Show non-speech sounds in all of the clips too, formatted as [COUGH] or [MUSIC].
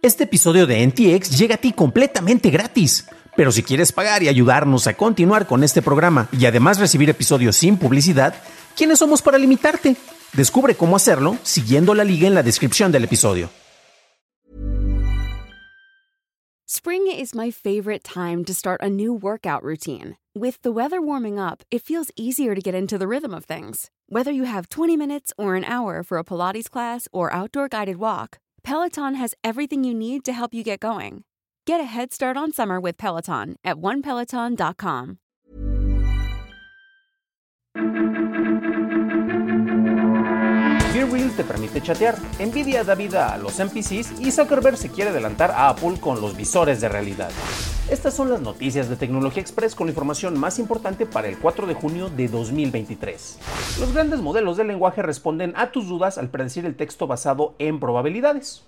Este episodio de NTX llega a ti completamente gratis. Pero si quieres pagar y ayudarnos a continuar con este programa y además recibir episodios sin publicidad, ¿quiénes somos para limitarte? Descubre cómo hacerlo siguiendo la liga en la descripción del episodio. Spring is my favorite time to start a new workout routine. With the weather warming up, it feels easier to get into the rhythm of things. Whether you have 20 minutes or an hour for a Pilates class or outdoor guided walk, Peloton has everything you need to help you get going. Get a head start on summer with Peloton at onepeloton.com. Real te permite chatear, Nvidia da vida a los NPCs y Zuckerberg se quiere adelantar a Apple con los visores de realidad. Estas son las noticias de Tecnología Express con la información más importante para el 4 de junio de 2023. Los grandes modelos de lenguaje responden a tus dudas al predecir el texto basado en probabilidades.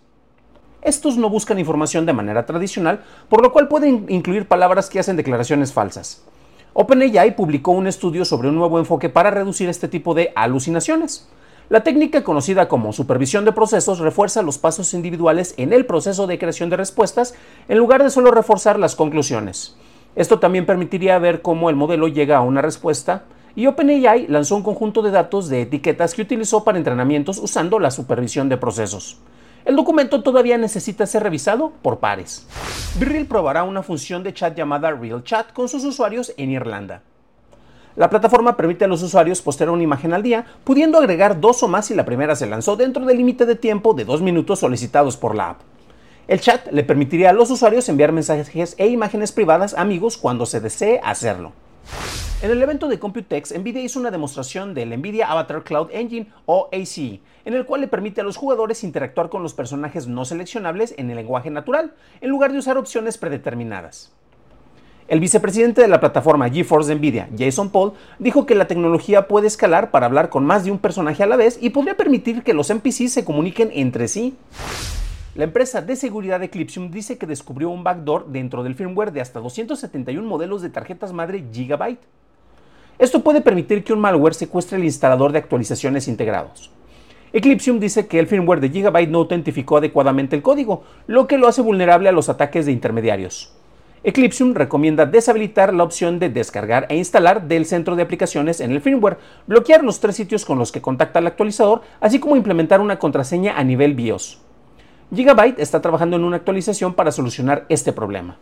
Estos no buscan información de manera tradicional, por lo cual pueden incluir palabras que hacen declaraciones falsas. OpenAI publicó un estudio sobre un nuevo enfoque para reducir este tipo de alucinaciones. La técnica conocida como supervisión de procesos refuerza los pasos individuales en el proceso de creación de respuestas en lugar de solo reforzar las conclusiones. Esto también permitiría ver cómo el modelo llega a una respuesta y OpenAI lanzó un conjunto de datos de etiquetas que utilizó para entrenamientos usando la supervisión de procesos. El documento todavía necesita ser revisado por pares. Virreal probará una función de chat llamada Real Chat con sus usuarios en Irlanda. La plataforma permite a los usuarios postear una imagen al día, pudiendo agregar dos o más si la primera se lanzó dentro del límite de tiempo de dos minutos solicitados por la app. El chat le permitiría a los usuarios enviar mensajes e imágenes privadas a amigos cuando se desee hacerlo. En el evento de Computex, Nvidia hizo una demostración del Nvidia Avatar Cloud Engine o ACE, en el cual le permite a los jugadores interactuar con los personajes no seleccionables en el lenguaje natural, en lugar de usar opciones predeterminadas. El vicepresidente de la plataforma GeForce Nvidia, Jason Paul, dijo que la tecnología puede escalar para hablar con más de un personaje a la vez y podría permitir que los NPCs se comuniquen entre sí. La empresa de seguridad Eclipsium dice que descubrió un backdoor dentro del firmware de hasta 271 modelos de tarjetas madre Gigabyte. Esto puede permitir que un malware secuestre el instalador de actualizaciones integrados. Eclipsium dice que el firmware de Gigabyte no autentificó adecuadamente el código, lo que lo hace vulnerable a los ataques de intermediarios. Eclipsium recomienda deshabilitar la opción de descargar e instalar del centro de aplicaciones en el firmware, bloquear los tres sitios con los que contacta el actualizador, así como implementar una contraseña a nivel BIOS. Gigabyte está trabajando en una actualización para solucionar este problema.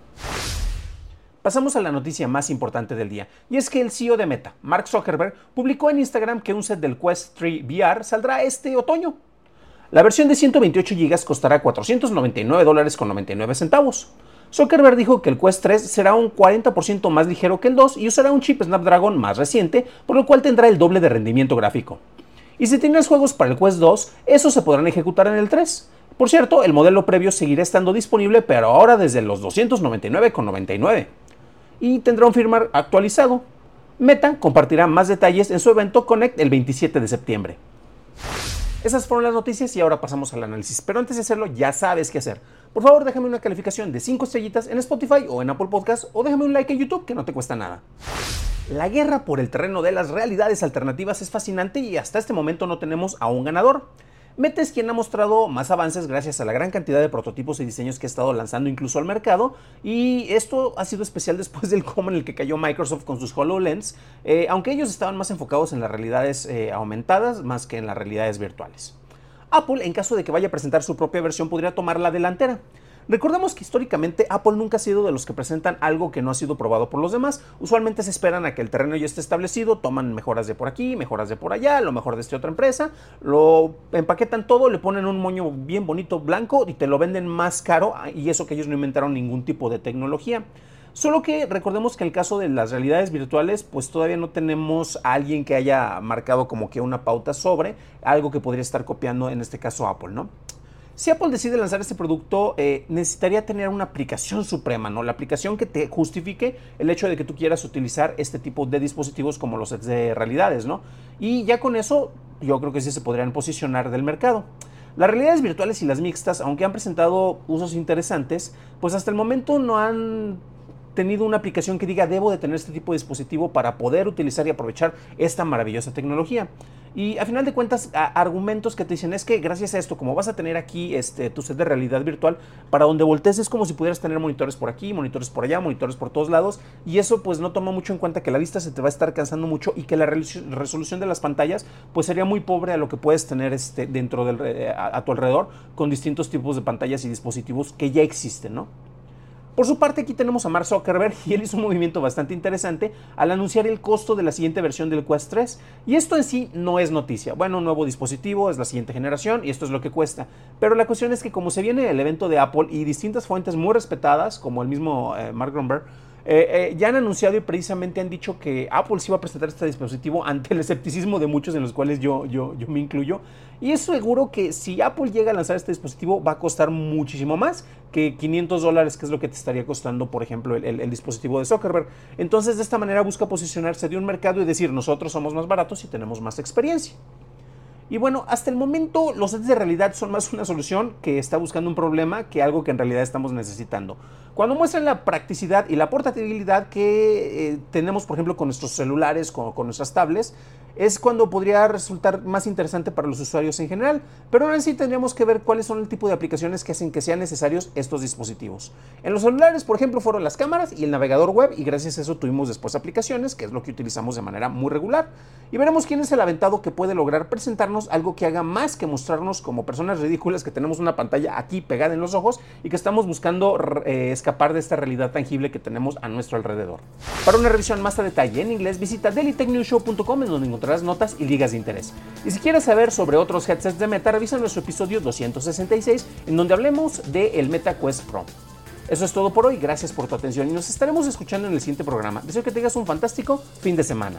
Pasamos a la noticia más importante del día, y es que el CEO de Meta, Mark Zuckerberg, publicó en Instagram que un set del Quest 3 VR saldrá este otoño. La versión de 128 GB costará 499 dólares con 99 centavos. Zuckerberg dijo que el Quest 3 será un 40% más ligero que el 2 y usará un chip Snapdragon más reciente, por lo cual tendrá el doble de rendimiento gráfico. Y si tienes juegos para el Quest 2, esos se podrán ejecutar en el 3. Por cierto, el modelo previo seguirá estando disponible, pero ahora desde los 299,99. Y tendrá un firmware actualizado. Meta compartirá más detalles en su evento Connect el 27 de septiembre. Esas fueron las noticias y ahora pasamos al análisis. Pero antes de hacerlo, ya sabes qué hacer. Por favor, déjame una calificación de 5 estrellitas en Spotify o en Apple Podcast o déjame un like en YouTube que no te cuesta nada. La guerra por el terreno de las realidades alternativas es fascinante y hasta este momento no tenemos a un ganador. Meta es quien ha mostrado más avances gracias a la gran cantidad de prototipos y diseños que ha estado lanzando incluso al mercado y esto ha sido especial [LAUGHS] después del cómo en el que cayó Microsoft con sus HoloLens, eh, aunque ellos estaban más enfocados en las realidades eh, aumentadas más que en las realidades virtuales. Apple, en caso de que vaya a presentar su propia versión, podría tomar la delantera. Recordemos que históricamente Apple nunca ha sido de los que presentan algo que no ha sido probado por los demás. Usualmente se esperan a que el terreno ya esté establecido, toman mejoras de por aquí, mejoras de por allá, lo mejor de esta otra empresa, lo empaquetan todo, le ponen un moño bien bonito blanco y te lo venden más caro y eso que ellos no inventaron ningún tipo de tecnología. Solo que recordemos que en el caso de las realidades virtuales, pues todavía no tenemos a alguien que haya marcado como que una pauta sobre algo que podría estar copiando, en este caso Apple, ¿no? Si Apple decide lanzar este producto, eh, necesitaría tener una aplicación suprema, ¿no? La aplicación que te justifique el hecho de que tú quieras utilizar este tipo de dispositivos como los de realidades, ¿no? Y ya con eso, yo creo que sí se podrían posicionar del mercado. Las realidades virtuales y las mixtas, aunque han presentado usos interesantes, pues hasta el momento no han tenido una aplicación que diga debo de tener este tipo de dispositivo para poder utilizar y aprovechar esta maravillosa tecnología. Y a final de cuentas, argumentos que te dicen es que gracias a esto, como vas a tener aquí este, tu set de realidad virtual, para donde voltees es como si pudieras tener monitores por aquí, monitores por allá, monitores por todos lados, y eso pues no toma mucho en cuenta que la vista se te va a estar cansando mucho y que la resolución de las pantallas pues sería muy pobre a lo que puedes tener este, dentro del, eh, a tu alrededor con distintos tipos de pantallas y dispositivos que ya existen, ¿no? Por su parte, aquí tenemos a Mark Zuckerberg y él hizo un movimiento bastante interesante al anunciar el costo de la siguiente versión del Quest 3. Y esto en sí no es noticia. Bueno, un nuevo dispositivo, es la siguiente generación y esto es lo que cuesta. Pero la cuestión es que como se viene el evento de Apple y distintas fuentes muy respetadas, como el mismo eh, Mark Grunberg, eh, eh, ya han anunciado y precisamente han dicho que Apple sí va a presentar este dispositivo ante el escepticismo de muchos, en los cuales yo, yo, yo me incluyo. Y es seguro que si Apple llega a lanzar este dispositivo va a costar muchísimo más que 500 dólares, que es lo que te estaría costando, por ejemplo, el, dispositivo de Zuckerberg. Entonces, de esta manera busca posicionarse de un mercado y decir, nosotros somos más baratos y tenemos más experiencia. Y bueno, hasta el momento los sets de realidad son más una solución que está buscando un problema que algo que en realidad estamos necesitando. Cuando muestran la practicidad y la portabilidad que eh, tenemos, por ejemplo, con nuestros celulares, con, con nuestras tablets, es cuando podría resultar más interesante para los usuarios en general, pero ahora sí tendríamos que ver cuáles son el tipo de aplicaciones que hacen que sean necesarios estos dispositivos. En los celulares, por ejemplo, fueron las cámaras y el navegador web y gracias a eso tuvimos después aplicaciones, que es lo que utilizamos de manera muy regular. Y veremos quién es el aventado que puede lograr presentarnos algo que haga más que mostrarnos como personas ridículas que tenemos una pantalla aquí pegada en los ojos y que estamos buscando eh, escapar de esta realidad tangible que tenemos a nuestro alrededor. Para una revisión más a detalle en inglés, visita dailytechnewshow.com en donde encontrarás notas y ligas de interés. Y si quieres saber sobre otros headsets de Meta, revisa nuestro episodio 266 en donde hablemos del el Meta Quest Pro. Eso es todo por hoy, gracias por tu atención y nos estaremos escuchando en el siguiente programa. Deseo que tengas un fantástico fin de semana.